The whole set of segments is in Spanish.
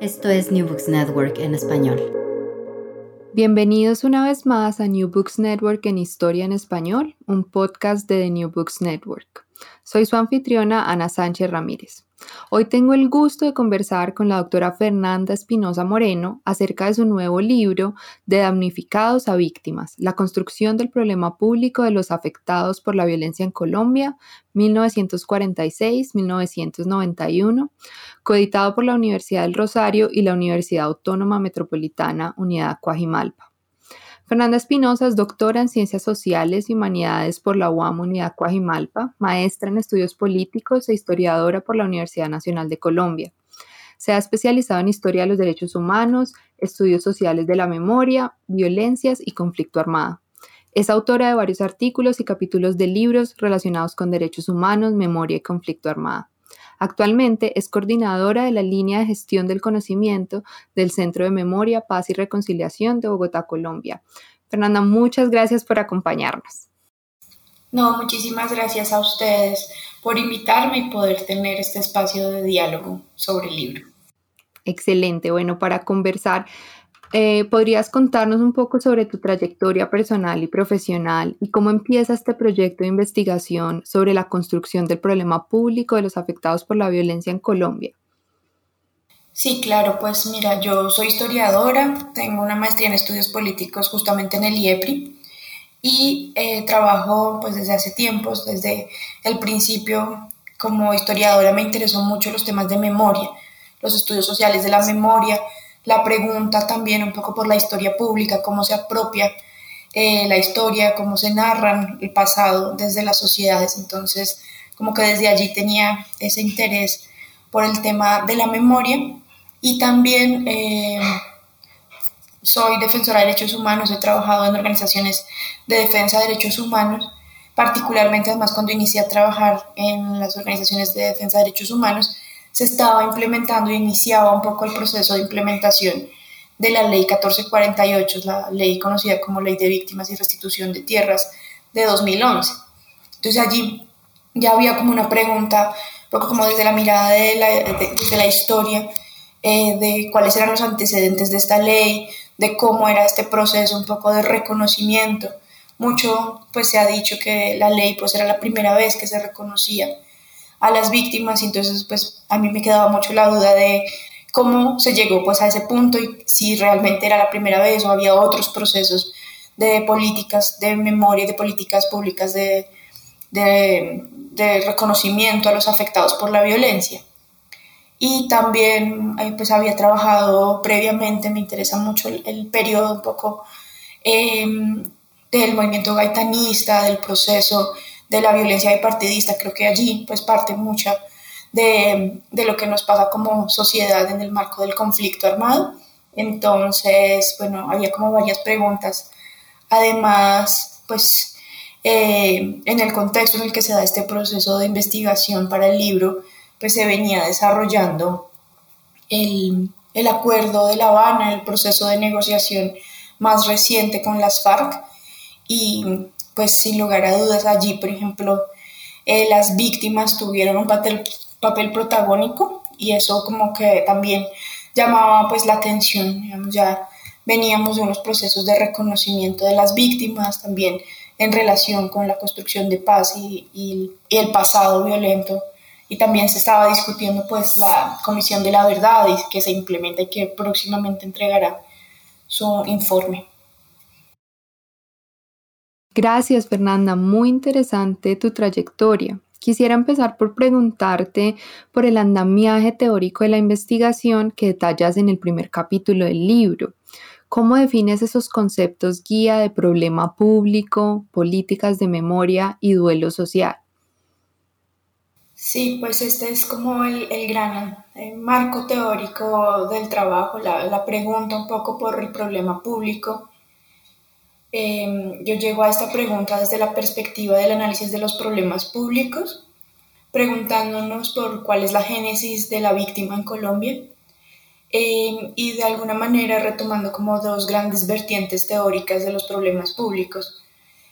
esto es New Books Network en español. Bienvenidos una vez más a New Books Network en Historia en Español, un podcast de The New Books Network. Soy su anfitriona Ana Sánchez Ramírez. Hoy tengo el gusto de conversar con la doctora Fernanda Espinosa Moreno acerca de su nuevo libro de damnificados a víctimas, la construcción del problema público de los afectados por la violencia en Colombia, 1946-1991, coeditado por la Universidad del Rosario y la Universidad Autónoma Metropolitana Unidad Coajimalpa. Fernanda Espinosa es doctora en Ciencias Sociales y Humanidades por la UAM Unidad Coajimalpa, maestra en Estudios Políticos e historiadora por la Universidad Nacional de Colombia. Se ha especializado en Historia de los Derechos Humanos, Estudios Sociales de la Memoria, Violencias y Conflicto Armado. Es autora de varios artículos y capítulos de libros relacionados con derechos humanos, memoria y conflicto armado. Actualmente es coordinadora de la línea de gestión del conocimiento del Centro de Memoria, Paz y Reconciliación de Bogotá, Colombia. Fernanda, muchas gracias por acompañarnos. No, muchísimas gracias a ustedes por invitarme y poder tener este espacio de diálogo sobre el libro. Excelente. Bueno, para conversar eh, ¿Podrías contarnos un poco sobre tu trayectoria personal y profesional y cómo empieza este proyecto de investigación sobre la construcción del problema público de los afectados por la violencia en Colombia? Sí, claro, pues mira, yo soy historiadora, tengo una maestría en estudios políticos justamente en el IEPRI y eh, trabajo pues desde hace tiempos, desde el principio como historiadora me interesó mucho los temas de memoria, los estudios sociales de la memoria, la pregunta también un poco por la historia pública, cómo se apropia eh, la historia, cómo se narran el pasado desde las sociedades. Entonces, como que desde allí tenía ese interés por el tema de la memoria y también eh, soy defensora de derechos humanos, he trabajado en organizaciones de defensa de derechos humanos, particularmente además cuando inicié a trabajar en las organizaciones de defensa de derechos humanos, se estaba implementando y iniciaba un poco el proceso de implementación de la ley 1448, la ley conocida como Ley de Víctimas y Restitución de Tierras de 2011. Entonces allí ya había como una pregunta, un poco como desde la mirada de la, historia, eh, de cuáles eran los antecedentes de esta ley, de cómo era este proceso, un poco de reconocimiento. Mucho pues se ha dicho que la ley pues era la primera vez que se reconocía a las víctimas y entonces pues a mí me quedaba mucho la duda de cómo se llegó pues a ese punto y si realmente era la primera vez o había otros procesos de políticas de memoria, de políticas públicas de, de, reconocimiento a los afectados por la violencia. Y también eh, pues había trabajado previamente, me interesa mucho el, periodo un poco em, del movimiento gaitanista, del proceso de la violencia bipartidista. Creo que allí pues parte mucha de, de, lo que nos pasa como sociedad en el marco del conflicto armado. Entonces, bueno, había como varias preguntas. Además, pues eh, en el contexto en el que se da este proceso de investigación para el libro, pues se venía desarrollando el, el acuerdo de La Habana, el proceso de negociación más reciente con las FARC y pues sin lugar a dudas allí, por ejemplo, eh, las víctimas tuvieron un papel, papel protagónico y eso como que también llamaba pues la atención, ya veníamos de unos procesos de reconocimiento de las víctimas también en relación con la construcción de paz y, y, el pasado violento y también se estaba discutiendo pues la Comisión de la Verdad y que se implementa y que próximamente entregará su informe. Gracias, Fernanda. Muy interesante tu trayectoria. Quisiera empezar por preguntarte por el andamiaje teórico de la investigación que detallas en el primer capítulo del libro. ¿Cómo defines esos conceptos guía de problema público, políticas de memoria y duelo social? Sí, pues este es como el, gran eh, marco teórico del trabajo, la, pregunta un poco por el problema público. Em, yo llego a esta pregunta desde la perspectiva del análisis de los problemas públicos, preguntándonos por cuál es la génesis de la víctima en Colombia em, y de alguna manera retomando como dos grandes vertientes teóricas de los problemas públicos,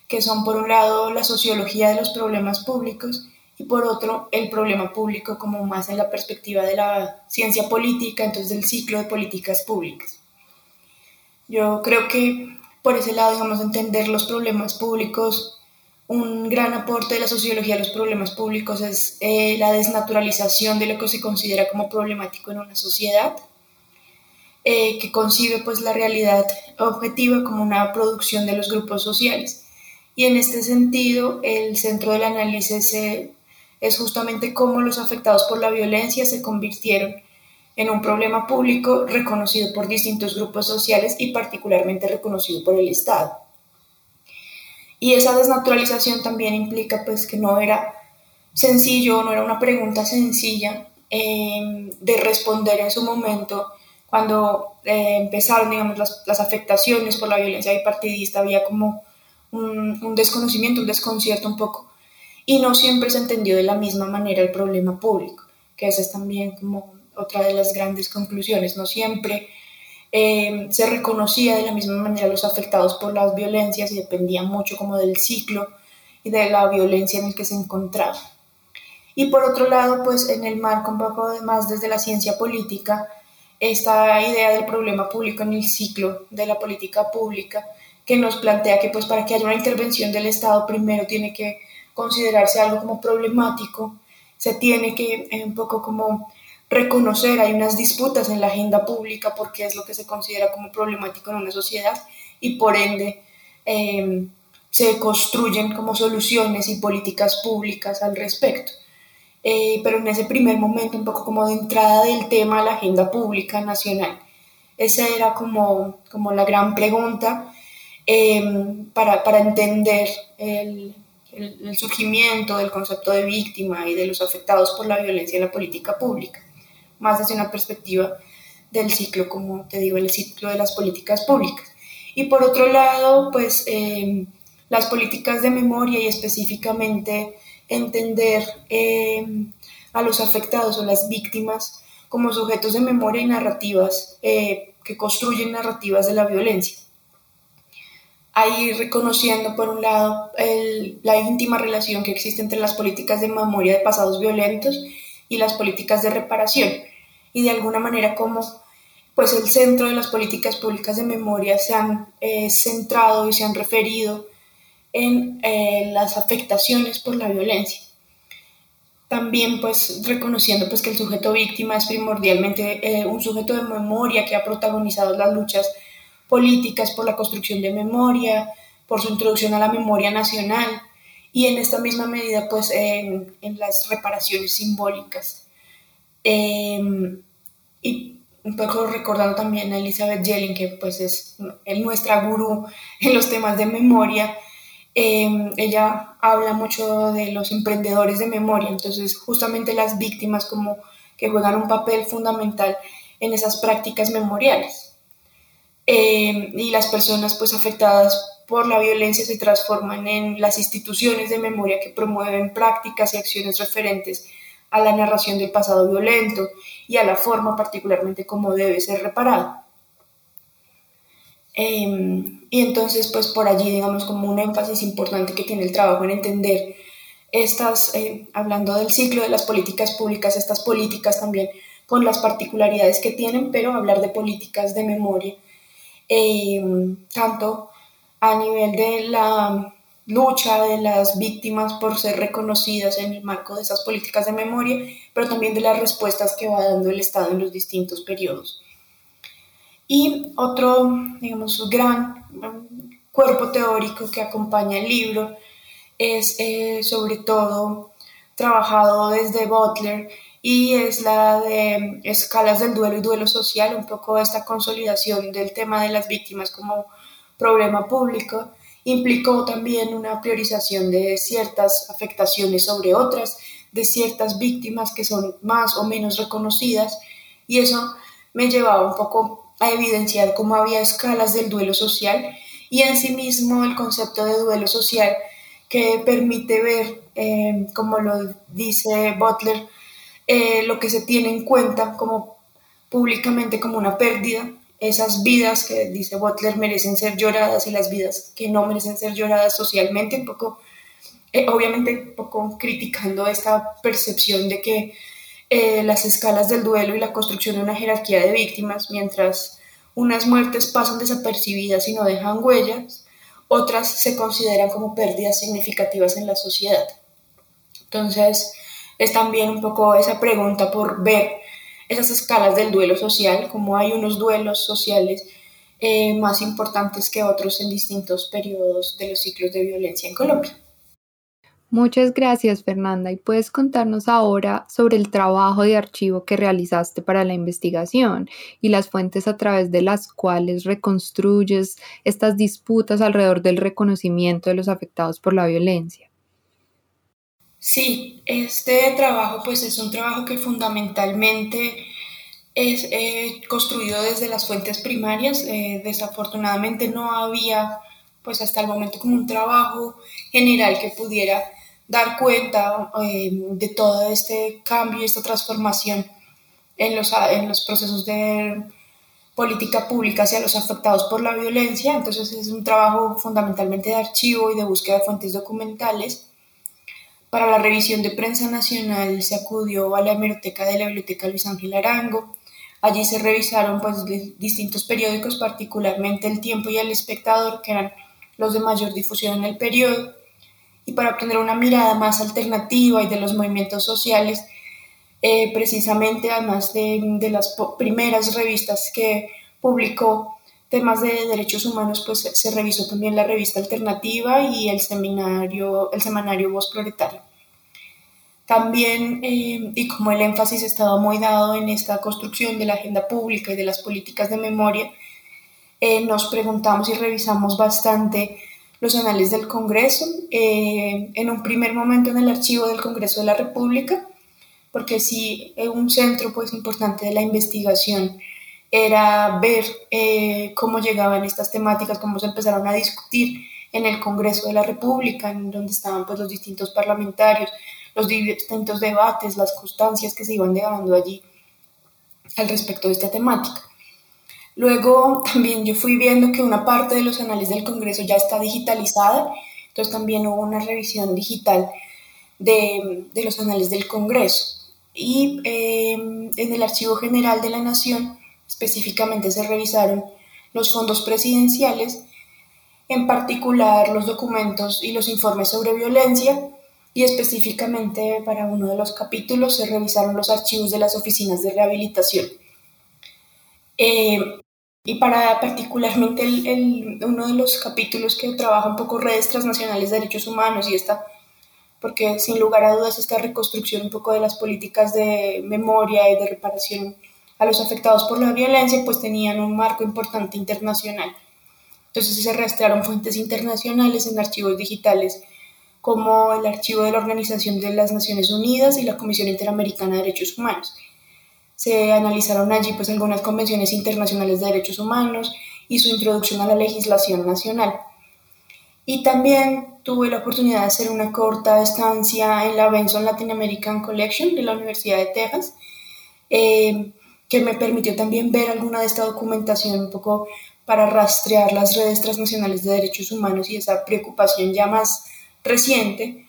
que son por un lado la sociología de los problemas públicos y por otro el problema público como más en la perspectiva de la ciencia política, entonces del ciclo de políticas públicas. Yo creo que por ese lado, digamos, entender los problemas públicos, un gran aporte de la sociología de los problemas públicos es eh, la desnaturalización de lo que se considera como problemático en una sociedad, eh, que concibe pues la realidad objetiva como una producción de los grupos sociales. Y en este sentido, el centro del análisis se es justamente cómo los afectados por la violencia se convirtieron en un problema público reconocido por distintos grupos sociales y particularmente reconocido por el Estado. Y esa desnaturalización también implica pues que no era sencillo, no era una pregunta sencilla em, de responder en su momento cuando eh, empezaron digamos, las, afectaciones por la violencia bipartidista, había como un, un desconocimiento, un desconcierto un poco y no siempre se entendió de la misma manera el problema público, que esa es también como otra de las grandes conclusiones, no siempre eh, se reconocía de la misma manera los afectados por las violencias y dependía mucho como del ciclo y de la violencia en el que se encontraba. Y por otro lado, pues en el marco un poco más desde la ciencia política, esta idea del problema público en el ciclo de la política pública, que nos plantea que pues para que haya una intervención del Estado primero tiene que considerarse algo como problemático, se tiene que eh, un poco como reconocer, hay unas disputas en la agenda pública porque es lo que se considera como problemático en una sociedad y por ende em, se construyen como soluciones y políticas públicas al respecto. Eh, pero en ese primer momento, un poco como de entrada del tema a la agenda pública nacional, esa era como, como la gran pregunta em, para, para entender el, el, surgimiento del concepto de víctima y de los afectados por la violencia en la política pública, más desde una perspectiva del ciclo, como te digo, el ciclo de las políticas públicas. Y por otro lado, pues em, las políticas de memoria y específicamente entender em, a los afectados o las víctimas como sujetos de memoria y narrativas eh, que construyen narrativas de la violencia ahí reconociendo, por un lado, la íntima relación que existe entre las políticas de memoria de pasados violentos y las políticas de reparación. Y de alguna manera como pues el centro de las políticas públicas de memoria se han eh, centrado y se han referido en eh, las afectaciones por la violencia. También pues reconociendo pues que el sujeto víctima es primordialmente eh, un sujeto de memoria que ha protagonizado las luchas políticas por la construcción de memoria, por su introducción a la memoria nacional y en esta misma medida pues en, las reparaciones simbólicas. Em, y un poco recordando también a Elizabeth Yellen, que pues es nuestra gurú en los temas de memoria, em, ella habla mucho de los emprendedores de memoria, entonces justamente las víctimas como que juegan un papel fundamental en esas prácticas memoriales. Eh, y las personas pues afectadas por la violencia se transforman en las instituciones de memoria que promueven prácticas y acciones referentes a la narración del pasado violento y a la forma particularmente como debe ser reparado. Em, y entonces, pues por allí, digamos, como un énfasis importante que tiene el trabajo en entender estas, eh, hablando del ciclo de las políticas públicas, estas políticas también con las particularidades que tienen, pero hablar de políticas de memoria eh, tanto a nivel de la lucha de las víctimas por ser reconocidas en el marco de esas políticas de memoria, pero también de las respuestas que va dando el Estado en los distintos periodos. Y otro, digamos, gran cuerpo teórico que acompaña el libro es eh, sobre todo trabajado desde Butler y es la de escalas del duelo y duelo social, un poco esta consolidación del tema de las víctimas como problema público. Implicó también una priorización de ciertas afectaciones sobre otras, de ciertas víctimas que son más o menos reconocidas y eso me llevaba un poco a evidenciar cómo había escalas del duelo social y en sí mismo el concepto de duelo social que permite ver, eh, como lo dice Butler, eh, lo que se tiene en cuenta como públicamente como una pérdida, esas vidas que dice Butler merecen ser lloradas y las vidas que no merecen ser lloradas socialmente, un poco, eh, obviamente un poco criticando esta percepción de que las escalas del duelo y la construcción de una jerarquía de víctimas, mientras unas muertes pasan desapercibidas y no dejan huellas, otras se consideran como pérdidas significativas en la sociedad. Entonces, es también un poco esa pregunta por ver esas escalas del duelo social, como hay unos duelos sociales eh, más importantes que otros en distintos periodos de los ciclos de violencia en Colombia. Muchas gracias, Fernanda. ¿Y puedes contarnos ahora sobre el trabajo de archivo que realizaste para la investigación y las fuentes a través de las cuales reconstruyes estas disputas alrededor del reconocimiento de los afectados por la violencia? Sí, este trabajo pues es un trabajo que fundamentalmente es eh, construido desde las fuentes primarias. Eh, desafortunadamente no había pues hasta el momento como un trabajo general que pudiera dar cuenta eh, de todo este cambio y esta transformación en los, en los procesos de política pública hacia los afectados por la violencia. Entonces es un trabajo fundamentalmente de archivo y de búsqueda de fuentes documentales. Para la revisión de prensa nacional se acudió a la hemeroteca de la Biblioteca Luis Ángel Arango. Allí se revisaron pues, distintos periódicos, particularmente El Tiempo y El Espectador, que eran los de mayor difusión en el periodo y para obtener una mirada más alternativa y de los movimientos sociales, eh, precisamente además de, de, las primeras revistas que publicó temas de derechos humanos, pues se revisó también la revista alternativa y el seminario, el semanario Voz Proletaria. También, eh, y como el énfasis estaba muy dado en esta construcción de la agenda pública y de las políticas de memoria, eh, nos preguntamos y revisamos bastante los anales del Congreso, eh, en un primer momento en el archivo del Congreso de la República, porque sí, un centro pues importante de la investigación era ver eh, cómo llegaban estas temáticas, cómo se empezaron a discutir en el Congreso de la República, en donde estaban pues los distintos parlamentarios, los distintos debates, las constancias que se iban dando allí al respecto de esta temática. Luego también yo fui viendo que una parte de los anales del Congreso ya está digitalizada, entonces también hubo una revisión digital de, los anales del Congreso. Y em, en el Archivo General de la Nación específicamente se revisaron los fondos presidenciales, en particular los documentos y los informes sobre violencia, y específicamente para uno de los capítulos se revisaron los archivos de las oficinas de rehabilitación. Eh, y para particularmente el, uno de los capítulos que trabaja un poco redes transnacionales de derechos humanos y esta, porque sin lugar a dudas esta reconstrucción un poco de las políticas de memoria y de reparación a los afectados por la violencia, pues tenían un marco importante internacional. Entonces se rastrearon fuentes internacionales en archivos digitales como el archivo de la Organización de las Naciones Unidas y la Comisión Interamericana de Derechos Humanos se analizaron allí pues algunas convenciones internacionales de derechos humanos y su introducción a la legislación nacional. Y también tuve la oportunidad de hacer una corta estancia en la Benson Latin American Collection de la Universidad de Texas, eh, que me permitió también ver alguna de esta documentación un poco para rastrear las redes transnacionales de derechos humanos y esa preocupación ya más reciente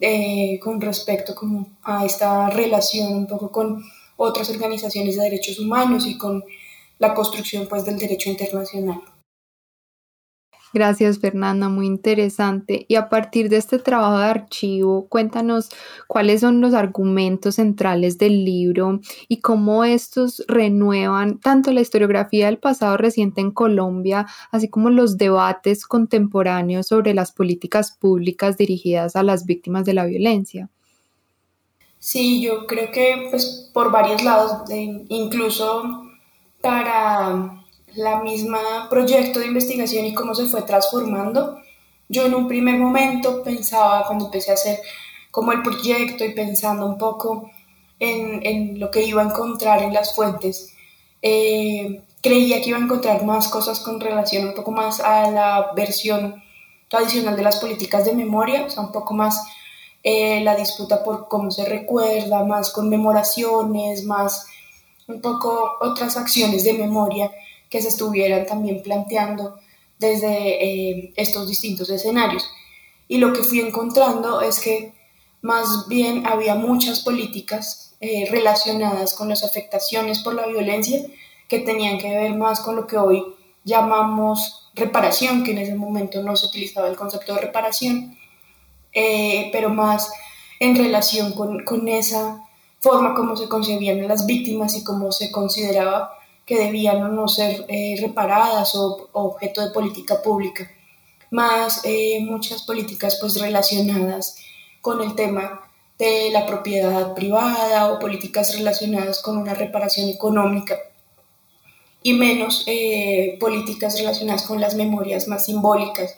eh, con respecto como a esta relación un poco con otras organizaciones de derechos humanos y con la construcción pues, del derecho internacional. Gracias Fernanda, muy interesante. Y a partir de este trabajo de archivo, cuéntanos cuáles son los argumentos centrales del libro y cómo estos renuevan tanto la historiografía del pasado reciente en Colombia, así como los debates contemporáneos sobre las políticas públicas dirigidas a las víctimas de la violencia. Sí, yo creo que pues por varios lados, incluso para la misma proyecto de investigación y cómo se fue transformando. Yo en un primer momento pensaba, cuando empecé a hacer como el proyecto y pensando un poco en, lo que iba a encontrar en las fuentes, eh, creía que iba a encontrar más cosas con relación un poco más a la versión tradicional de las políticas de memoria, o sea, un poco más eh, la disputa por cómo se recuerda, más conmemoraciones, más un poco otras acciones de memoria que se estuvieran también planteando desde eh, estos distintos escenarios. Y lo que fui encontrando es que más bien había muchas políticas eh, relacionadas con las afectaciones por la violencia que tenían que ver más con lo que hoy llamamos reparación, que en ese momento no se utilizaba el concepto de reparación, eh, pero más en relación con, con, esa forma como se concebían las víctimas y cómo se consideraba que debían o no ser eh, reparadas o, objeto de política pública, más eh, muchas políticas pues relacionadas con el tema de la propiedad privada o políticas relacionadas con una reparación económica y menos eh, políticas relacionadas con las memorias más simbólicas.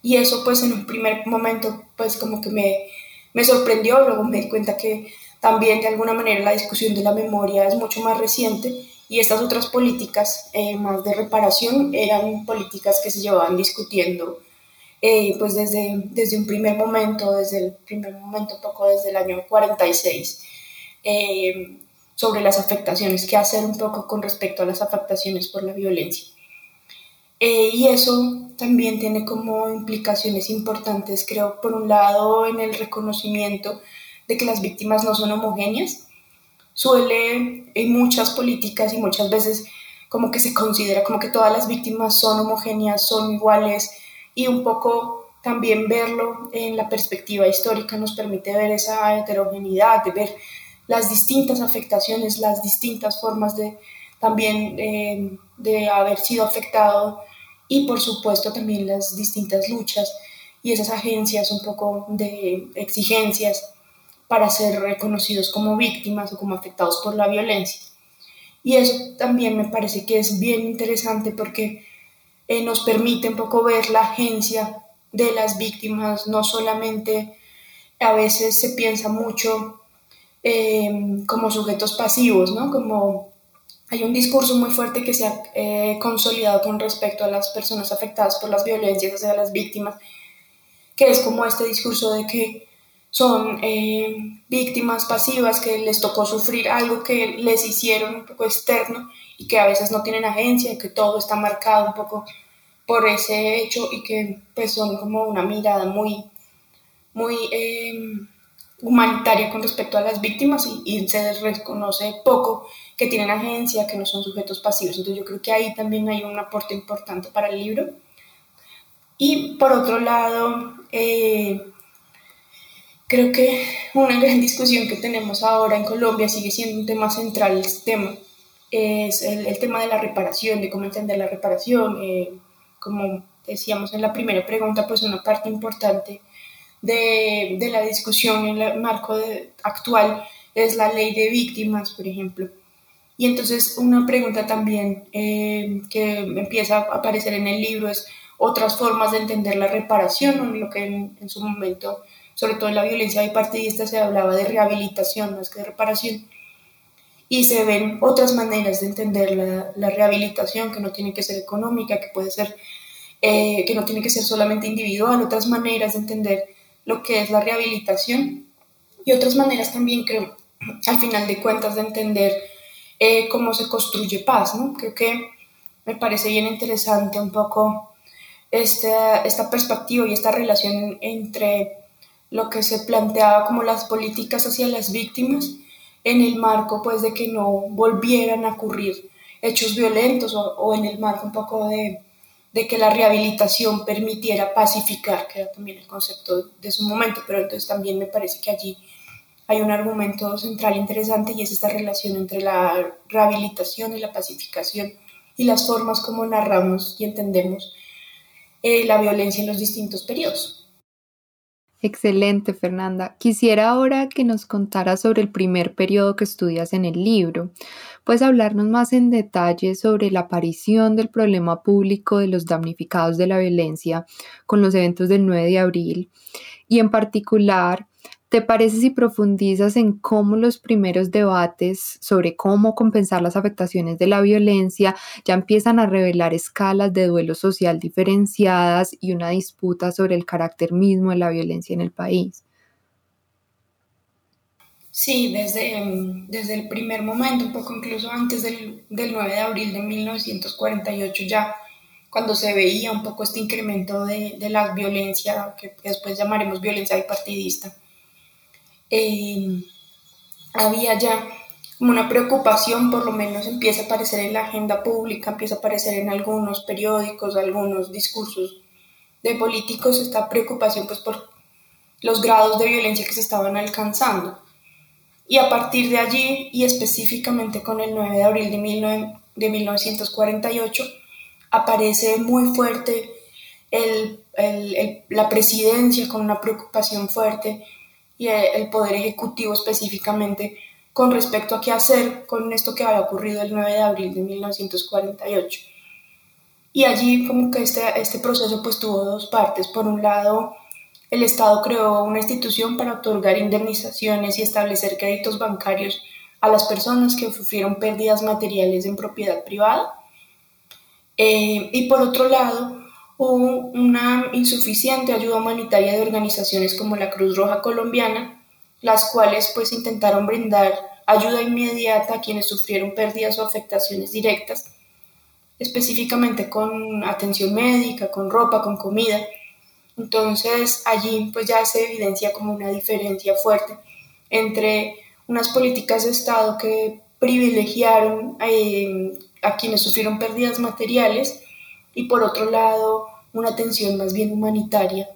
Y eso pues en un primer momento pues como que me, me sorprendió, luego me di cuenta que también de alguna manera la discusión de la memoria es mucho más reciente y estas otras políticas eh, más de reparación eran políticas que se llevaban discutiendo eh, pues desde, desde un primer momento, desde el primer momento, poco desde el año 46, eh, sobre las afectaciones, qué hacer un poco con respecto a las afectaciones por la violencia. y eso también tiene como implicaciones importantes, creo, por un lado en el reconocimiento de que las víctimas no son homogéneas, suele en muchas políticas y muchas veces como que se considera como que todas las víctimas son homogéneas, son iguales y un poco también verlo en la perspectiva histórica nos permite ver esa heterogeneidad, de ver las distintas afectaciones, las distintas formas de también eh, de haber sido afectado y por supuesto también las distintas luchas y esas agencias un poco de exigencias para ser reconocidos como víctimas o como afectados por la violencia. Y eso también me parece que es bien interesante porque eh, nos permite un poco ver la agencia de las víctimas, no solamente a veces se piensa mucho em, como sujetos pasivos, ¿no? Como hay un discurso muy fuerte que se ha eh, consolidado con respecto a las personas afectadas por las violencias, o sea, las víctimas, que es como este discurso de que son eh, víctimas pasivas que les tocó sufrir algo que les hicieron un poco externo y que a veces no tienen agencia, que todo está marcado un poco por ese hecho y que pues son como una mirada muy, muy em, humanitaria con respecto a las víctimas y, y, se reconoce poco que tienen agencia, que no son sujetos pasivos. Entonces yo creo que ahí también hay un aporte importante para el libro. Y por otro lado, eh, Creo que una gran discusión que tenemos ahora en Colombia sigue siendo un tema central, este tema, es el, tema de la reparación, de cómo entender la reparación. Eh, como decíamos en la primera pregunta, pues una parte importante de, de la discusión en el marco actual es la ley de víctimas, por ejemplo. Y entonces una pregunta también eh, que empieza a aparecer en el libro es otras formas de entender la reparación, lo que en su momento sobre todo en la violencia bipartidista se hablaba de rehabilitación más que de reparación. Y se ven otras maneras de entender la, rehabilitación, que no tiene que ser económica, que puede ser, eh, que no tiene que ser solamente individual, otras maneras de entender lo que es la rehabilitación y otras maneras también, creo, al final de cuentas, de entender eh, cómo se construye paz, ¿no? Creo que me parece bien interesante un poco esta, esta perspectiva y esta relación entre lo que se planteaba como las políticas hacia las víctimas en el marco pues de que no volvieran a ocurrir hechos violentos o, en el marco un poco de, que la rehabilitación permitiera pacificar, que era también el concepto de su momento, pero entonces también me parece que allí hay un argumento central interesante y es esta relación entre la rehabilitación y la pacificación y las formas como narramos y entendemos eh, la violencia en los distintos periodos. Excelente, Fernanda. Quisiera ahora que nos contaras sobre el primer periodo que estudias en el libro. ¿Puedes hablarnos más en detalle sobre la aparición del problema público de los damnificados de la violencia con los eventos del 9 de abril? Y en particular, ¿Te parece si profundizas en cómo los primeros debates sobre cómo compensar las afectaciones de la violencia ya empiezan a revelar escalas de duelo social diferenciadas y una disputa sobre el carácter mismo de la violencia en el país? Sí, desde, em, desde el primer momento, un poco incluso antes del, del 9 de abril de 1948 ya, cuando se veía un poco este incremento de, de la violencia, que después llamaremos violencia bipartidista, eh, había ya como una preocupación, por lo menos empieza a aparecer en la agenda pública, empieza a aparecer en algunos periódicos, algunos discursos de políticos, esta preocupación pues por los grados de violencia que se estaban alcanzando. Y a partir de allí, y específicamente con el 9 de abril de, de 1948, aparece muy fuerte el, el, la presidencia con una preocupación fuerte el Poder Ejecutivo específicamente con respecto a qué hacer con esto que había ocurrido el 9 de abril de 1948. Y allí como que este, este proceso pues tuvo dos partes. Por un lado, el Estado creó una institución para otorgar indemnizaciones y establecer créditos bancarios a las personas que sufrieron pérdidas materiales en propiedad privada. Eh, y por otro lado, hubo una insuficiente ayuda humanitaria de organizaciones como la Cruz Roja Colombiana, las cuales pues intentaron brindar ayuda inmediata a quienes sufrieron pérdidas o afectaciones directas, específicamente con atención médica, con ropa, con comida. Entonces allí pues ya se evidencia como una diferencia fuerte entre unas políticas de Estado que privilegiaron eh, a quienes sufrieron pérdidas materiales y por otro lado una atención más bien humanitaria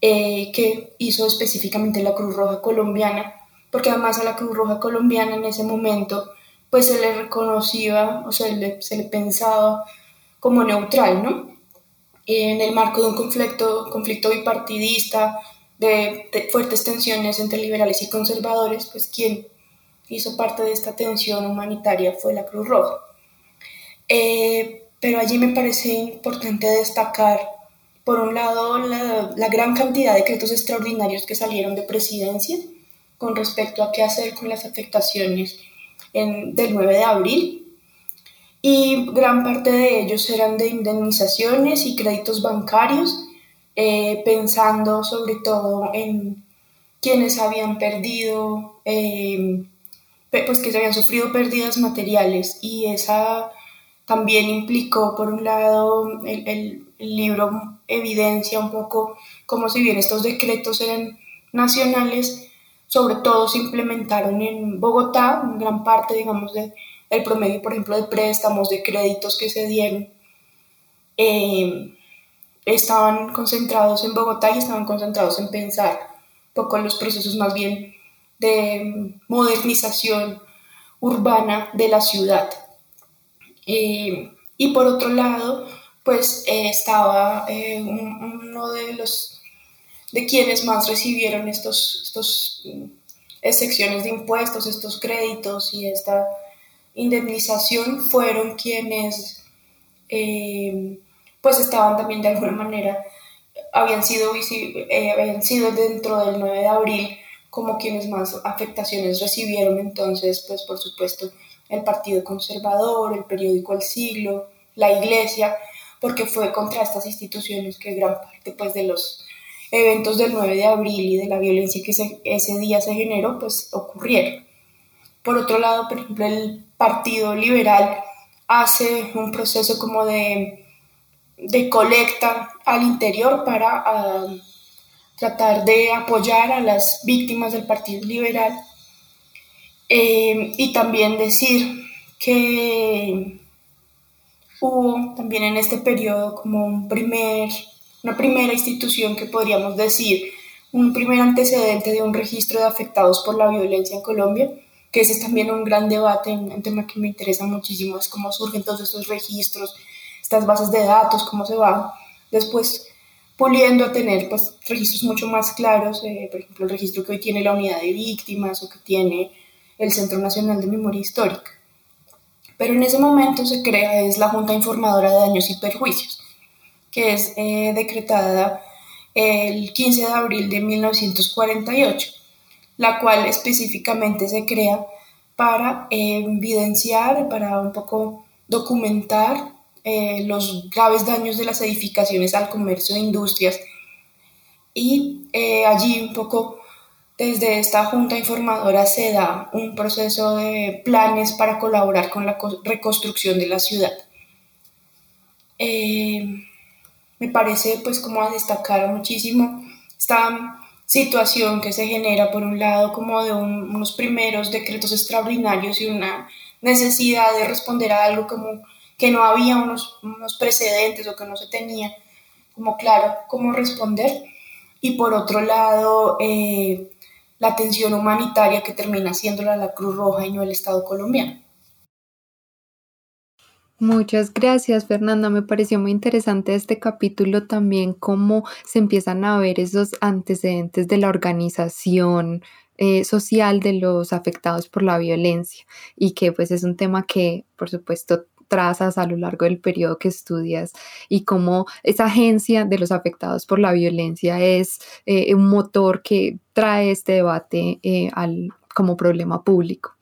eh, que hizo específicamente la Cruz Roja Colombiana, porque además a la Cruz Roja Colombiana en ese momento pues se le reconocía o se le, se le pensaba como neutral, ¿no? En el marco de un conflicto, conflicto bipartidista, de, fuertes tensiones entre liberales y conservadores, pues quien hizo parte de esta tensión humanitaria fue la Cruz Roja. Eh, pero allí me parece importante destacar, por un lado, la, gran cantidad de decretos extraordinarios que salieron de presidencia con respecto a qué hacer con las afectaciones del 9 de abril, y gran parte de ellos eran de indemnizaciones y créditos bancarios, eh, pensando sobre todo en quienes habían perdido, eh, pues que habían sufrido pérdidas materiales y esa también implicó, por un lado, el, libro evidencia un poco como si bien estos decretos eran nacionales, sobre todo se implementaron en Bogotá, en gran parte, digamos, de, del promedio, por ejemplo, de préstamos, de créditos que se dieron, eh, estaban concentrados en Bogotá y estaban concentrados en pensar un poco en los procesos más bien de modernización urbana de la ciudad. Eh, y por otro lado, pues eh, estaba eh, uno de los de quienes más recibieron estos, estos excepciones de impuestos, estos créditos y esta indemnización fueron quienes pues estaban también de alguna manera, habían sido, habían sido dentro del 9 de abril como quienes más afectaciones recibieron, entonces pues por supuesto el Partido Conservador, el periódico El Siglo, la Iglesia, porque fue contra estas instituciones que gran parte pues, de los eventos del 9 de abril y de la violencia que ese día se generó, pues ocurrieron. Por otro lado, por ejemplo, el Partido Liberal hace un proceso como de, de colecta al interior para ah, tratar de apoyar a las víctimas del Partido Liberal eh, y también decir que hubo también en este periodo como un primer, una primera institución que podríamos decir, un primer antecedente de un registro de afectados por la violencia en Colombia, que ese es también un gran debate, un tema que me interesa muchísimo, es cómo surgen todos estos registros, estas bases de datos, cómo se va después puliendo a tener pues, registros mucho más claros, eh, por ejemplo, el registro que hoy tiene la unidad de víctimas o que tiene el Centro Nacional de Memoria Histórica. Pero en ese momento se crea es la Junta Informadora de Daños y Perjuicios, que es eh, decretada el 15 de abril de 1948. la cual específicamente se crea para eh, evidenciar, para un poco documentar eh, los graves daños de las edificaciones al comercio e industrias. Y eh, allí un poco desde esta junta informadora se da un proceso de planes para colaborar con la reconstrucción de la ciudad. me parece pues como a destacar muchísimo esta situación que se genera por un lado como de unos primeros decretos extraordinarios y una necesidad de responder a algo como que no había unos, unos precedentes o que no se tenía como claro cómo responder y por otro lado eh, la atención humanitaria que termina siendo la Cruz Roja y no el Estado colombiano. Muchas gracias, Fernanda. Me pareció muy interesante este capítulo también, cómo se empiezan a ver esos antecedentes de la organización eh, social de los afectados por la violencia y que pues es un tema que, por supuesto, trazas a lo largo del periodo que estudias y cómo esa agencia de los afectados por la violencia es eh, un motor que trae este debate eh, al, como problema público.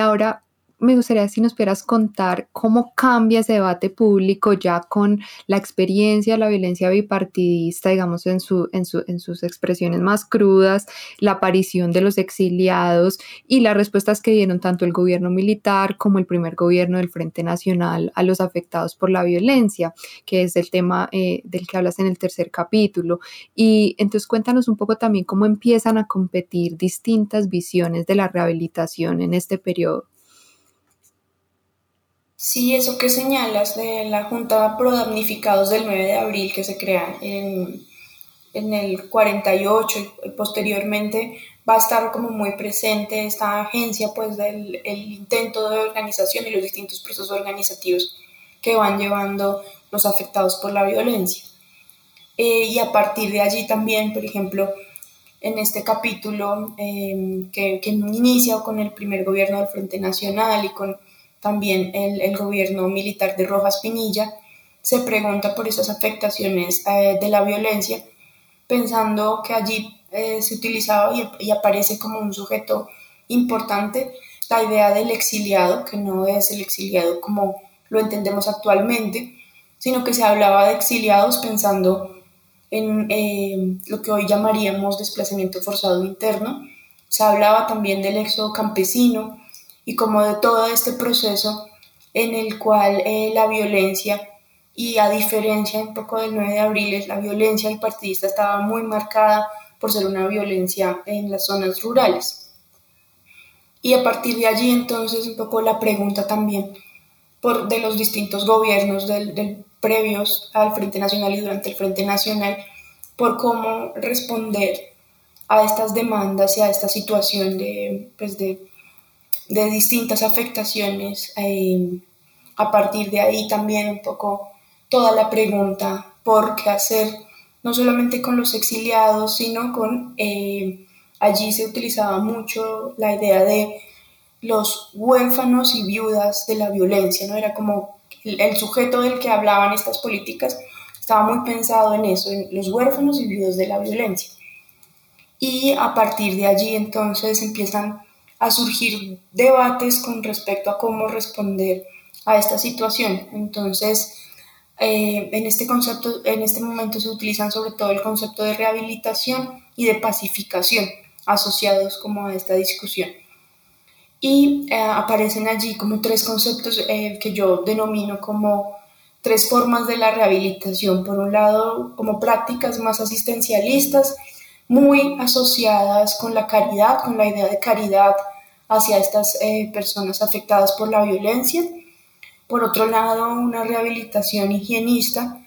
ahora, me gustaría si nos pudieras contar cómo cambia ese debate público ya con la experiencia de la violencia bipartidista, digamos, en, su, en, su, en sus expresiones más crudas, la aparición de los exiliados y las respuestas que dieron tanto el gobierno militar como el primer gobierno del Frente Nacional a los afectados por la violencia, que es el tema eh, del que hablas en el tercer capítulo. Y entonces cuéntanos un poco también cómo empiezan a competir distintas visiones de la rehabilitación en este periodo. Sí, eso que señalas de la Junta Pro Damnificados del 9 de abril que se crea en, en el 48 y posteriormente va a estar como muy presente esta agencia pues del el intento de organización y los distintos procesos organizativos que van llevando los afectados por la violencia. Eh, y a partir de allí también, por ejemplo, en este capítulo eh, que, que inicia con el primer gobierno del Frente Nacional y con también el, gobierno militar de Rojas Pinilla, se pregunta por esas afectaciones eh, de la violencia, pensando que allí eh, se utilizaba y, aparece como un sujeto importante la idea del exiliado, que no es el exiliado como lo entendemos actualmente, sino que se hablaba de exiliados pensando en eh, lo que hoy llamaríamos desplazamiento forzado interno. Se hablaba también del éxodo campesino, y como de todo este proceso en el cual eh, la violencia y a diferencia un poco del 9 de abril, la violencia del partidista estaba muy marcada por ser una violencia en las zonas rurales. Y a partir de allí entonces un poco la pregunta también por, de los distintos gobiernos del, previos al Frente Nacional y durante el Frente Nacional por cómo responder a estas demandas y a esta situación de, pues de de distintas afectaciones. Eh, a partir de ahí también un poco toda la pregunta por qué hacer, no solamente con los exiliados, sino con, eh, allí se utilizaba mucho la idea de los huérfanos y viudas de la violencia, ¿no? Era como el, sujeto del que hablaban estas políticas, estaba muy pensado en eso, en los huérfanos y viudas de la violencia. Y a partir de allí entonces empiezan a surgir debates con respecto a cómo responder a esta situación. Entonces, eh, en este concepto, en este momento se utilizan sobre todo el concepto de rehabilitación y de pacificación asociados como a esta discusión. Y eh, aparecen allí como tres conceptos eh, que yo denomino como tres formas de la rehabilitación. Por un lado, como prácticas más asistencialistas, muy asociadas con la caridad, con la idea de caridad hacia estas eh, personas afectadas por la violencia. Por otro lado, una rehabilitación higienista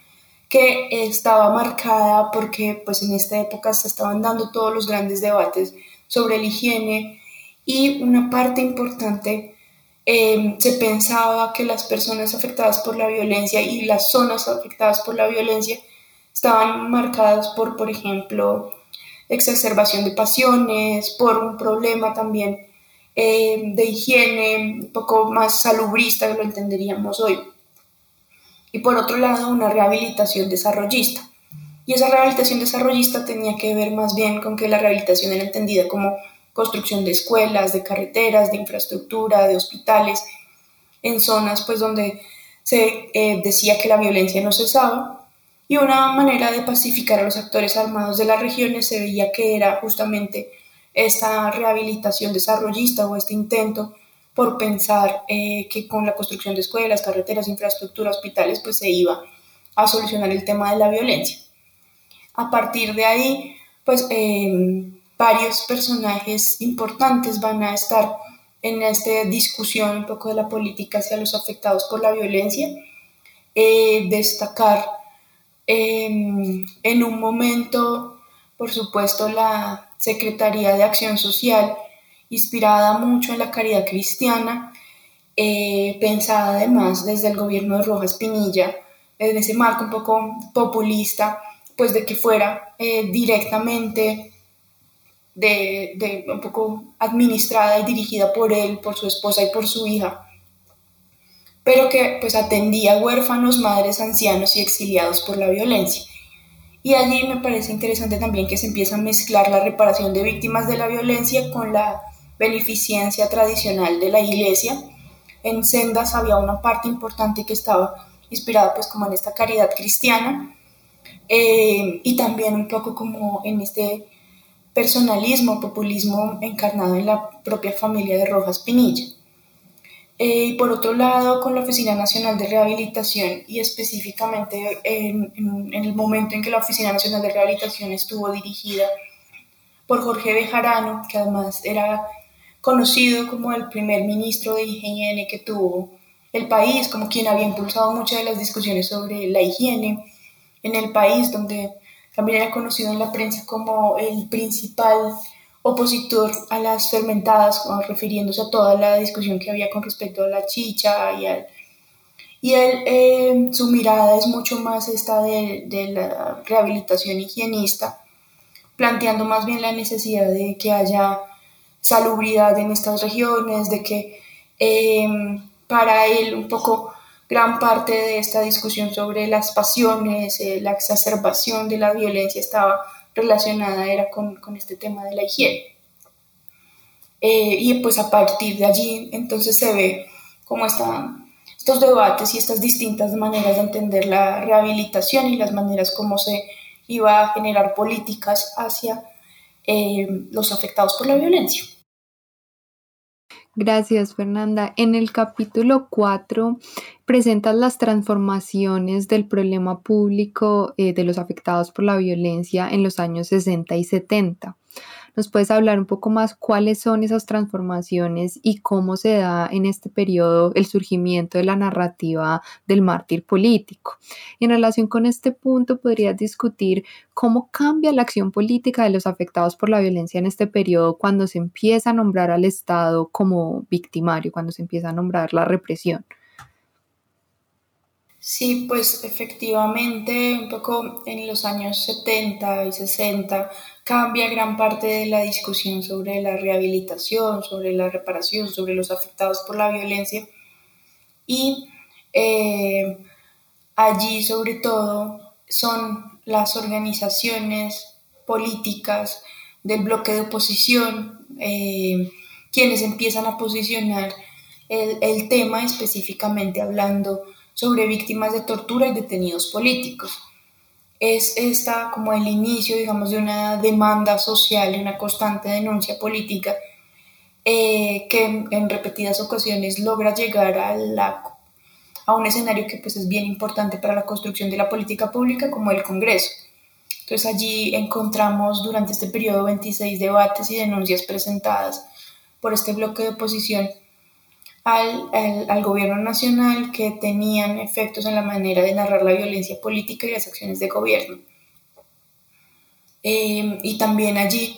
que estaba marcada porque pues en esta época se estaban dando todos los grandes debates sobre la higiene y una parte importante eh, se pensaba que las personas afectadas por la violencia y las zonas afectadas por la violencia estaban marcadas por, por ejemplo, exacerbación de pasiones, por un problema también eh, de higiene un poco más salubrista que lo entenderíamos hoy. Y por otro lado, una rehabilitación desarrollista. Y esa rehabilitación desarrollista tenía que ver más bien con que la rehabilitación era entendida como construcción de escuelas, de carreteras, de infraestructura, de hospitales, en zonas pues donde se eh, decía que la violencia no cesaba y una manera de pacificar a los actores armados de las regiones se veía que era justamente esta rehabilitación desarrollista o este intento por pensar eh, que con la construcción de escuelas, carreteras, infraestructura, hospitales, pues se iba a solucionar el tema de la violencia. A partir de ahí, pues em, varios personajes importantes van a estar en esta discusión un poco de la política hacia los afectados por la violencia. Eh, destacar em, en un momento, por supuesto, la Secretaría de Acción Social, inspirada mucho en la caridad cristiana, eh, pensada además desde el gobierno de Rojas Pinilla, en ese marco un poco populista, pues de que fuera eh, directamente de, un poco administrada y dirigida por él, por su esposa y por su hija, pero que pues atendía huérfanos, madres, ancianos y exiliados por la violencia. Y allí me parece interesante también que se empieza a mezclar la reparación de víctimas de la violencia con la beneficencia tradicional de la iglesia. En Sendas había una parte importante que estaba inspirada pues como en esta caridad cristiana eh, y también un poco como en este personalismo, populismo encarnado en la propia familia de Rojas Pinilla. Eh, y por otro lado, con la Oficina Nacional de Rehabilitación y específicamente en, el momento en que la Oficina Nacional de Rehabilitación estuvo dirigida por Jorge Bejarano, que además era conocido como el primer ministro de higiene que tuvo el país, como quien había impulsado muchas de las discusiones sobre la higiene en el país, donde también era conocido en la prensa como el principal opositor a las fermentadas, refiriéndose a toda la discusión que había con respecto a la chicha y al... Y él, eh, su mirada es mucho más esta de, la rehabilitación higienista, planteando más bien la necesidad de que haya salubridad en estas regiones, de que eh, para él un poco gran parte de esta discusión sobre las pasiones, eh, la exacerbación de la violencia estaba relacionada era con, este tema de la higiene. Eh, y pues a partir de allí entonces se ve cómo están estos debates y estas distintas maneras de entender la rehabilitación y las maneras como se iba a generar políticas hacia los afectados por la violencia. Gracias, Fernanda. En el capítulo 4 presentas las transformaciones del problema público eh, de los afectados por la violencia en los años 60 y 70. ¿Nos puedes hablar un poco más cuáles son esas transformaciones y cómo se da en este periodo el surgimiento de la narrativa del mártir político? en relación con este punto, podrías discutir cómo cambia la acción política de los afectados por la violencia en este periodo cuando se empieza a nombrar al Estado como victimario, cuando se empieza a nombrar la represión. Sí, pues efectivamente, un poco en los años 70 y 60 cambia gran parte de la discusión sobre la rehabilitación, sobre la reparación, sobre los afectados por la violencia. Y eh, allí sobre todo son las organizaciones políticas del bloque de oposición eh, quienes empiezan a posicionar el, el tema específicamente hablando sobre víctimas de tortura y detenidos políticos. Es esta como el inicio, digamos, de una demanda social una constante denuncia política eh, que en, repetidas ocasiones logra llegar a, la, a un escenario que pues, es bien importante para la construcción de la política pública como el Congreso. Entonces allí encontramos durante este periodo 26 debates y denuncias presentadas por este bloque de oposición al, al, gobierno nacional que tenían efectos en la manera de narrar la violencia política y las acciones de gobierno. Em, y también allí,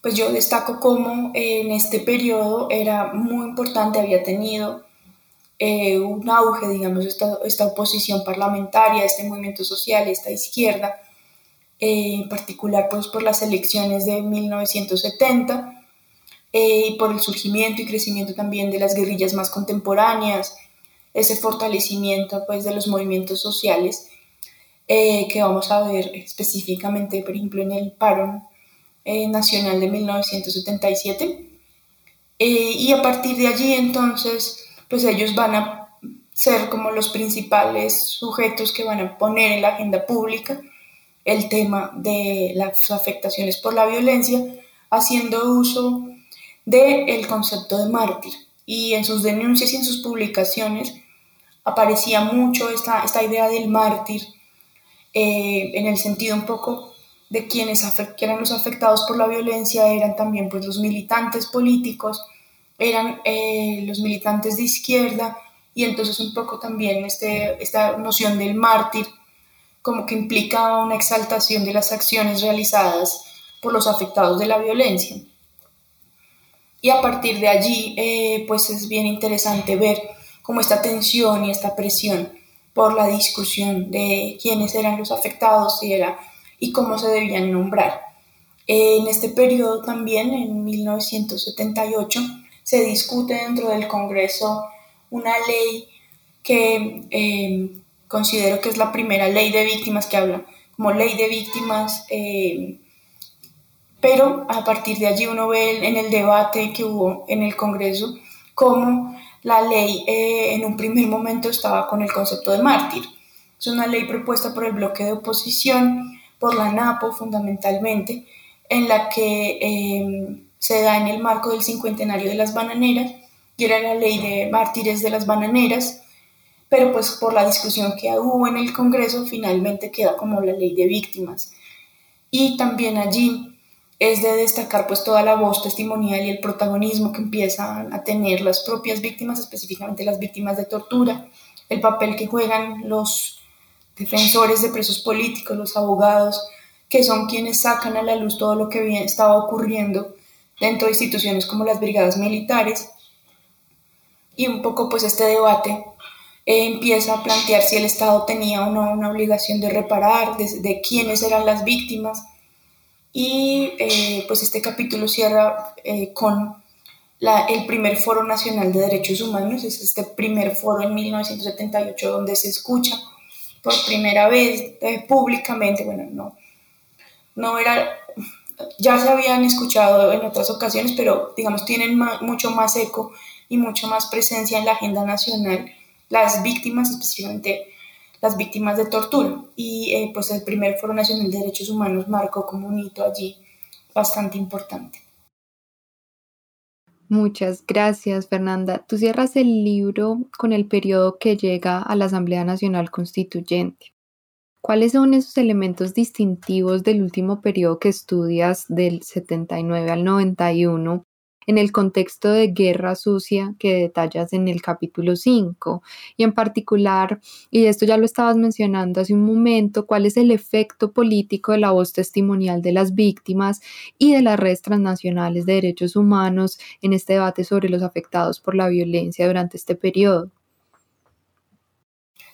pues yo destaco cómo en este periodo era muy importante, había tenido eh, un auge, digamos, esta, esta, oposición parlamentaria, este movimiento social, esta izquierda, eh, en particular pues por las elecciones de 1970 eh, y por el surgimiento y crecimiento también de las guerrillas más contemporáneas, ese fortalecimiento pues de los movimientos sociales eh, que vamos a ver específicamente, por ejemplo, en el paro eh, nacional de 1977. Eh, y a partir de allí entonces, pues ellos van a ser como los principales sujetos que van a poner en la agenda pública el tema de las afectaciones por la violencia, haciendo uso del concepto de mártir. Y en sus denuncias y en sus publicaciones aparecía mucho esta, esta idea del mártir eh, en el sentido un poco de quienes eran los afectados por la violencia, eran también pues, los militantes políticos, eran eh, los militantes de izquierda, y entonces un poco también este, esta noción del mártir como que implicaba una exaltación de las acciones realizadas por los afectados de la violencia. Y a partir de allí, eh, pues es bien interesante ver cómo esta tensión y esta presión por la discusión de quiénes eran los afectados y, era, y cómo se debían nombrar. En este periodo también, en 1978, se discute dentro del Congreso una ley que eh, considero que es la primera ley de víctimas que habla como ley de víctimas, eh, pero a partir de allí uno ve en el debate que hubo en el Congreso cómo la ley eh, en un primer momento estaba con el concepto de mártir. Es una ley propuesta por el bloque de oposición, por la NAPO fundamentalmente, en la que em, se da en el marco del cincuentenario de las bananeras, y era la ley de mártires de las bananeras, pero pues por la discusión que hubo en el Congreso finalmente queda como la ley de víctimas. Y también allí es de destacar pues toda la voz testimonial y el protagonismo que empiezan a tener las propias víctimas, específicamente las víctimas de tortura, el papel que juegan los defensores de presos políticos, los abogados, que son quienes sacan a la luz todo lo que estaba ocurriendo dentro de instituciones como las brigadas militares. Y un poco pues este debate eh, empieza a plantear si el Estado tenía o no una obligación de reparar, de, de quiénes eran las víctimas, y eh, pues este capítulo cierra eh, con el primer Foro Nacional de Derechos Humanos, es este primer foro en 1978 donde se escucha por primera vez eh, públicamente, bueno, no, no era, ya se habían escuchado en otras ocasiones, pero digamos tienen mucho más eco y mucho más presencia en la agenda nacional las víctimas, especialmente las víctimas de tortura. Y eh, pues el primer Foro Nacional de Derechos Humanos marcó como un hito allí bastante importante. Muchas gracias, Fernanda. Tú cierras el libro con el periodo que llega a la Asamblea Nacional Constituyente. ¿Cuáles son esos elementos distintivos del último periodo que estudias del 79 al 91 en el contexto de guerra sucia que detallas en el capítulo 5 y en particular, y esto ya lo estabas mencionando hace un momento, cuál es el efecto político de la voz testimonial de las víctimas y de las redes transnacionales de derechos humanos en este debate sobre los afectados por la violencia durante este periodo.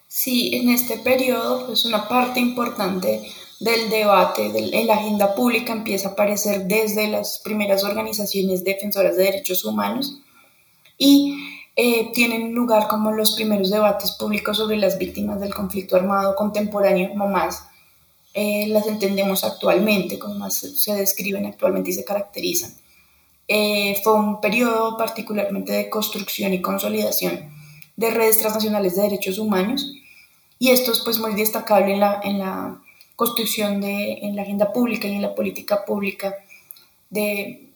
Sí, en este periodo es pues, una parte importante del debate en la agenda pública empieza a aparecer desde las primeras organizaciones defensoras de derechos humanos y eh, tienen lugar como los primeros debates públicos sobre las víctimas del conflicto armado contemporáneo, como más eh, las entendemos actualmente, como más se describen actualmente y se caracterizan. Eh, fue un periodo particularmente de construcción y consolidación de redes transnacionales de derechos humanos y esto es pues muy destacable en la construcción de, en la agenda pública y en la política pública de,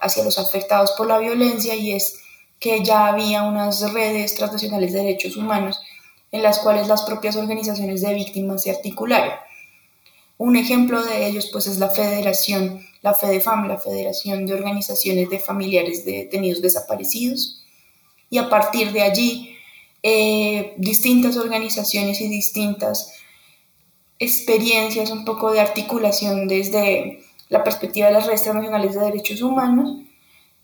hacia los afectados por la violencia y es que ya había unas redes transnacionales de derechos humanos en las cuales las propias organizaciones de víctimas se articularon. Un ejemplo de ellos pues es la Federación, la FEDEFAM, la Federación de Organizaciones de Familiares de Detenidos Desaparecidos, y a partir de allí eh, distintas organizaciones y distintas experiencias, un poco de articulación desde la perspectiva de las redes internacionales de derechos humanos,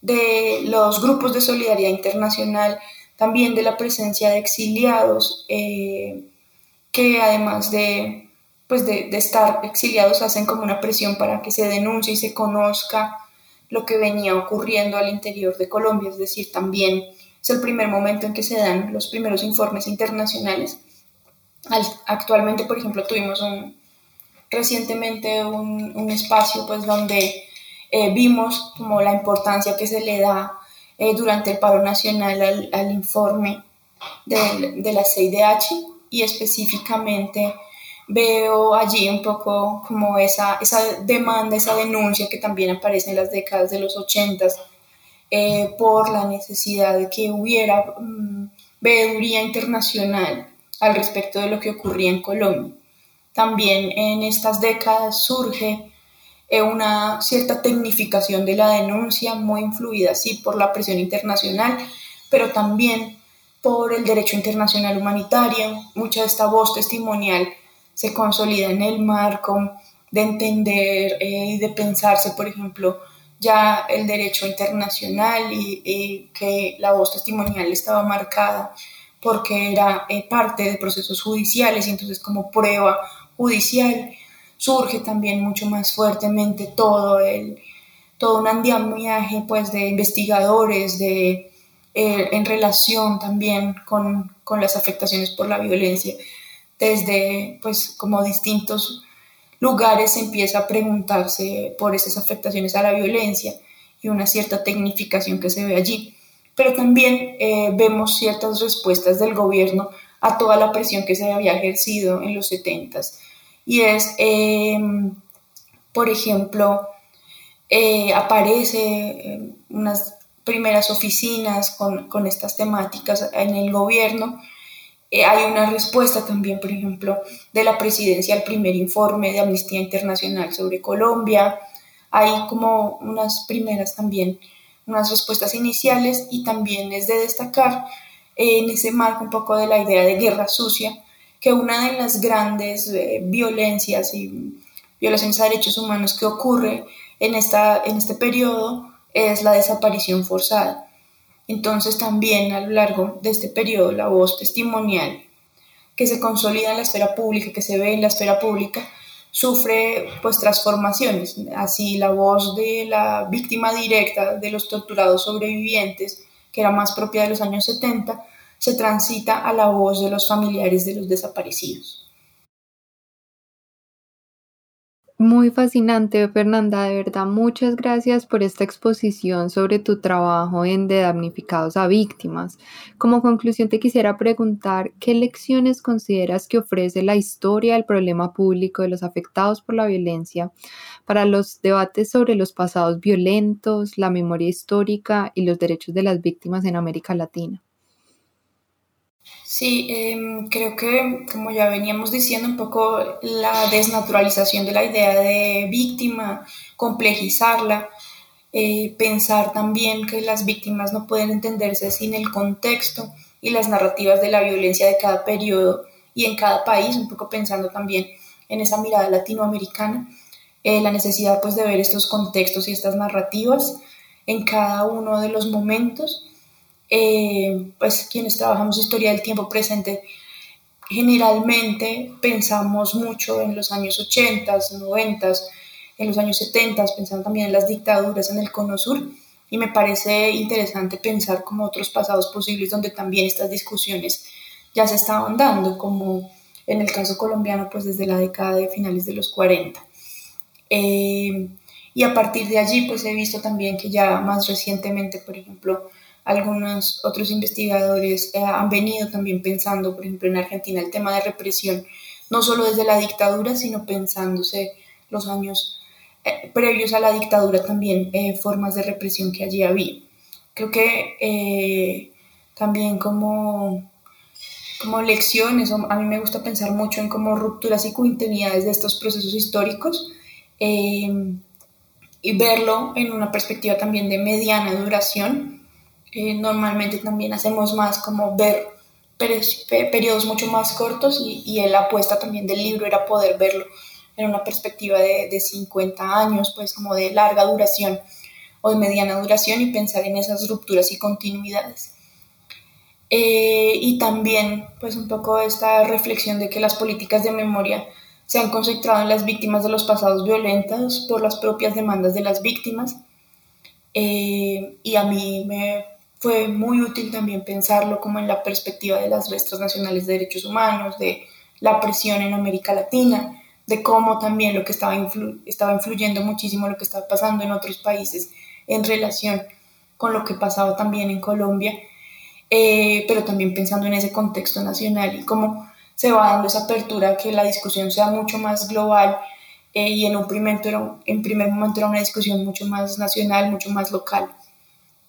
de los grupos de solidaridad internacional, también de la presencia de exiliados, eh, que además de, pues de, estar exiliados hacen como una presión para que se denuncie y se conozca lo que venía ocurriendo al interior de Colombia, es decir, también es el primer momento en que se dan los primeros informes internacionales actualmente, por ejemplo, tuvimos un, recientemente un, espacio pues donde eh, vimos como la importancia que se le da eh, durante el paro nacional al, informe de la CIDH y específicamente veo allí un poco como esa, esa demanda, esa denuncia que también aparece en las décadas de los 80 eh, por la necesidad de que hubiera um, veeduría internacional al respecto de lo que ocurría en Colombia. También en estas décadas surge eh, una cierta tecnificación de la denuncia, muy influida, sí, por la presión internacional, pero también por el derecho internacional humanitario. Mucha de esta voz testimonial se consolida en el marco de entender eh, y de pensarse, por ejemplo, ya el derecho internacional y, que la voz testimonial estaba marcada porque era eh, parte de procesos judiciales y entonces como prueba judicial surge también mucho más fuertemente todo el todo un andamiaje pues de investigadores de eh, en relación también con, con las afectaciones por la violencia desde pues como distintos lugares se empieza a preguntarse por esas afectaciones a la violencia y una cierta tecnificación que se ve allí. Pero también eh, vemos ciertas respuestas del gobierno a toda la presión que se había ejercido en los 70 y es, em, por ejemplo, eh, aparece unas primeras oficinas con, con estas temáticas en el gobierno eh, hay una respuesta también, por ejemplo, de la presidencia al primer informe de Amnistía Internacional sobre Colombia. Hay como unas primeras también, unas respuestas iniciales y también es de destacar eh, en ese marco un poco de la idea de guerra sucia, que una de las grandes eh, violencias y violaciones a derechos humanos que ocurre en, esta, en este periodo es la desaparición forzada. Entonces también a lo largo de este periodo la voz testimonial que se consolida en la esfera pública, que se ve en la esfera pública, sufre pues transformaciones. Así la voz de la víctima directa de los torturados sobrevivientes, que era más propia de los años 70, se transita a la voz de los familiares de los desaparecidos. Muy fascinante, Fernanda. De verdad, muchas gracias por esta exposición sobre tu trabajo en De damnificados a víctimas. Como conclusión, te quisiera preguntar, ¿qué lecciones consideras que ofrece la historia del problema público de los afectados por la violencia para los debates sobre los pasados violentos, la memoria histórica y los derechos de las víctimas en América Latina? Sí, em, creo que como ya veníamos diciendo un poco la desnaturalización de la idea de víctima, complejizarla, eh, pensar también que las víctimas no pueden entenderse sin el contexto y las narrativas de la violencia de cada periodo y en cada país, un poco pensando también en esa mirada latinoamericana, eh, la necesidad pues de ver estos contextos y estas narrativas en cada uno de los momentos eh, pues quienes trabajamos historia del tiempo presente, generalmente pensamos mucho en los años 80, 90, en los años 70, pensando también en las dictaduras en el Cono Sur, y me parece interesante pensar como otros pasados posibles donde también estas discusiones ya se estaban dando, como en el caso colombiano, pues desde la década de finales de los 40. Eh, y a partir de allí, pues he visto también que ya más recientemente, por ejemplo, algunos otros investigadores eh, han venido también pensando, por ejemplo, en Argentina, el tema de represión, no solo desde la dictadura, sino pensándose los años eh, previos a la dictadura también, eh, formas de represión que allí había. Creo que también como, como lecciones, a mí me gusta pensar mucho en como rupturas y continuidades de estos procesos históricos y verlo en una perspectiva también de mediana duración eh, normalmente también hacemos más como ver periodos mucho más cortos y, y, la apuesta también del libro era poder verlo en una perspectiva de, de 50 años, pues como de larga duración o de mediana duración y pensar en esas rupturas y continuidades. Eh, y también pues un poco esta reflexión de que las políticas de memoria se han concentrado en las víctimas de los pasados violentos por las propias demandas de las víctimas. Eh, y a mí me fue muy útil también pensarlo como en la perspectiva de las red nacionales de derechos humanos, de la presión en América Latina, de cómo también lo que estaba, influyendo muchísimo lo que estaba pasando en otros países en relación con lo que pasaba también en Colombia, eh, pero también pensando en ese contexto nacional y cómo se va dando esa apertura que la discusión sea mucho más global eh, y en un primer, en primer momento era una discusión mucho más nacional, mucho más local.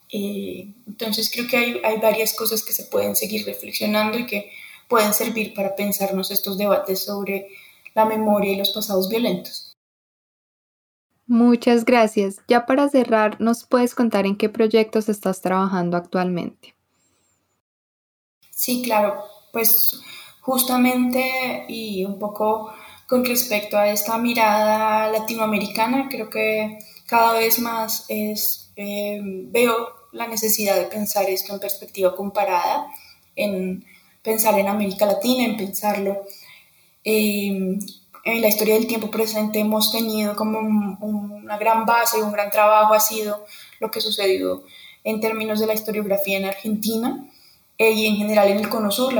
Eh, entonces creo que hay, hay varias cosas que se pueden seguir reflexionando y que pueden servir para pensarnos estos debates sobre la memoria y los pasados violentos. Muchas gracias. Ya para cerrar, ¿nos puedes contar en qué proyectos estás trabajando actualmente? Sí, claro. Pues justamente y un poco con respecto a esta mirada latinoamericana, creo que cada vez más es, eh, veo la necesidad de pensar esto en perspectiva comparada, en pensar en América Latina, en pensarlo eh, en la historia del tiempo presente hemos tenido como una gran base, un gran trabajo ha sido lo que sucedió en términos de la historiografía en Argentina eh, y en general en el Cono Sur,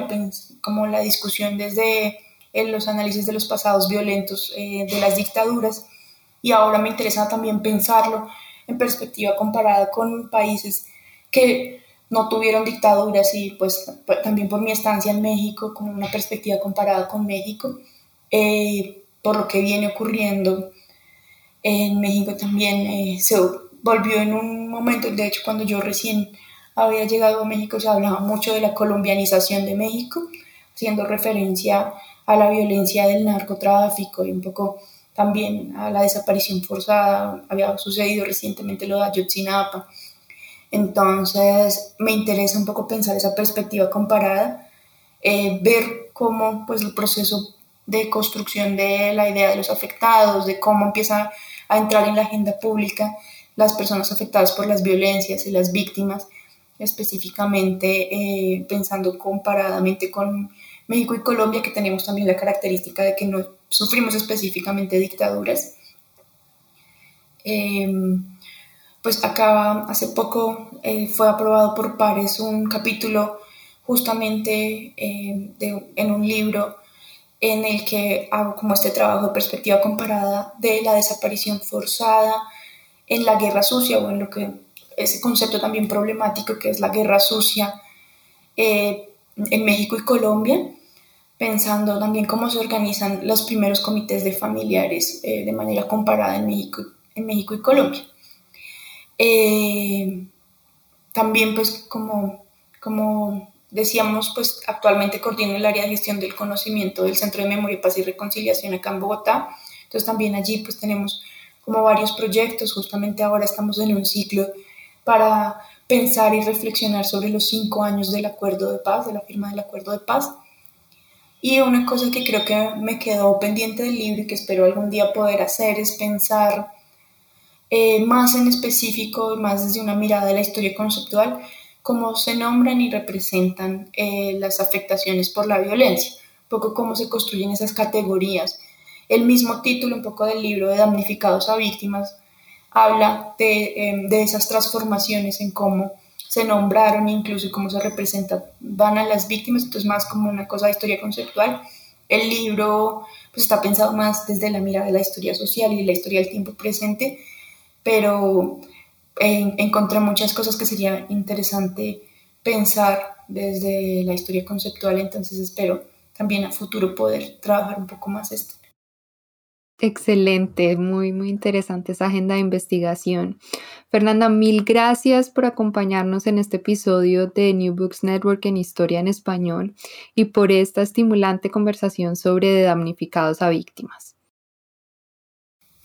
como la discusión desde los análisis de los pasados violentos de las dictaduras y ahora me interesa también pensarlo en perspectiva comparada con países que no tuvieron dictaduras y pues también por mi estancia en México, como una perspectiva comparada con México, eh, por lo que viene ocurriendo en México también eh, se volvió en un momento, de hecho cuando yo recién había llegado a México se hablaba mucho de la colombianización de México, haciendo referencia a la violencia del narcotráfico y un poco también a la desaparición forzada, había sucedido recientemente lo de Ayotzinapa, entonces, me interesa un poco pensar esa perspectiva comparada, eh, ver cómo pues, el proceso de construcción de la idea de los afectados, de cómo empieza a entrar en la agenda pública las personas afectadas por las violencias y las víctimas, específicamente eh, pensando comparadamente con México y Colombia, que tenemos también la característica de que no sufrimos específicamente dictaduras. Em, pues acaba, hace poco eh, fue aprobado por pares un capítulo justamente eh, en un libro en el que hago como este trabajo de perspectiva comparada de la desaparición forzada en la guerra sucia o en lo que ese concepto también problemático que es la guerra sucia eh, en México y Colombia, pensando también cómo se organizan los primeros comités de familiares de manera comparada en México, en México y Colombia. Eh, también, pues, como, como decíamos, pues actualmente coordino el área de gestión del conocimiento del Centro de Memoria, Paz y Reconciliación acá en Bogotá. Entonces también allí pues tenemos como varios proyectos, justamente ahora estamos en un ciclo para pensar y reflexionar sobre los cinco años del acuerdo de paz, de la firma del acuerdo de paz. Y una cosa que creo que me quedó pendiente del libro y que espero algún día poder hacer es pensar eh, más en específico, más desde una mirada de la historia conceptual, cómo se nombran y representan eh, las afectaciones por la violencia, un poco cómo se construyen esas categorías. El mismo título, un poco del libro de damnificados a víctimas, habla de, em, de esas transformaciones en cómo se nombraron, incluso cómo se representan, van a las víctimas, entonces más como una cosa de historia conceptual. El libro pues, está pensado más desde la mirada de la historia social y la historia del tiempo presente, pero encontré muchas cosas que sería interesante pensar desde la historia conceptual, entonces espero también a futuro poder trabajar un poco más esto. Excelente, muy, muy interesante esa agenda de investigación. Fernanda, mil gracias por acompañarnos en este episodio de New Books Network en Historia en Español y por esta estimulante conversación sobre damnificados a víctimas.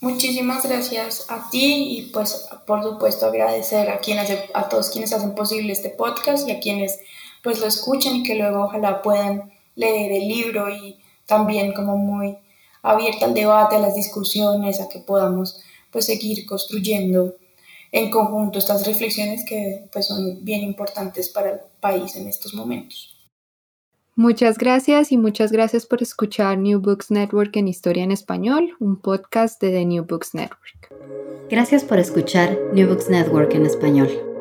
Muchísimas gracias a ti y pues por supuesto agradecer a quienes a todos quienes hacen posible este podcast y a quienes pues lo escuchan y que luego ojalá puedan leer el libro y también como muy abierta al debate, a las discusiones, a que podamos pues seguir construyendo en conjunto estas reflexiones que pues son bien importantes para el país en estos momentos. Muchas gracias y muchas gracias por escuchar New Books Network en Historia en Español, un podcast de The New Books Network. Gracias por escuchar New Books Network en Español.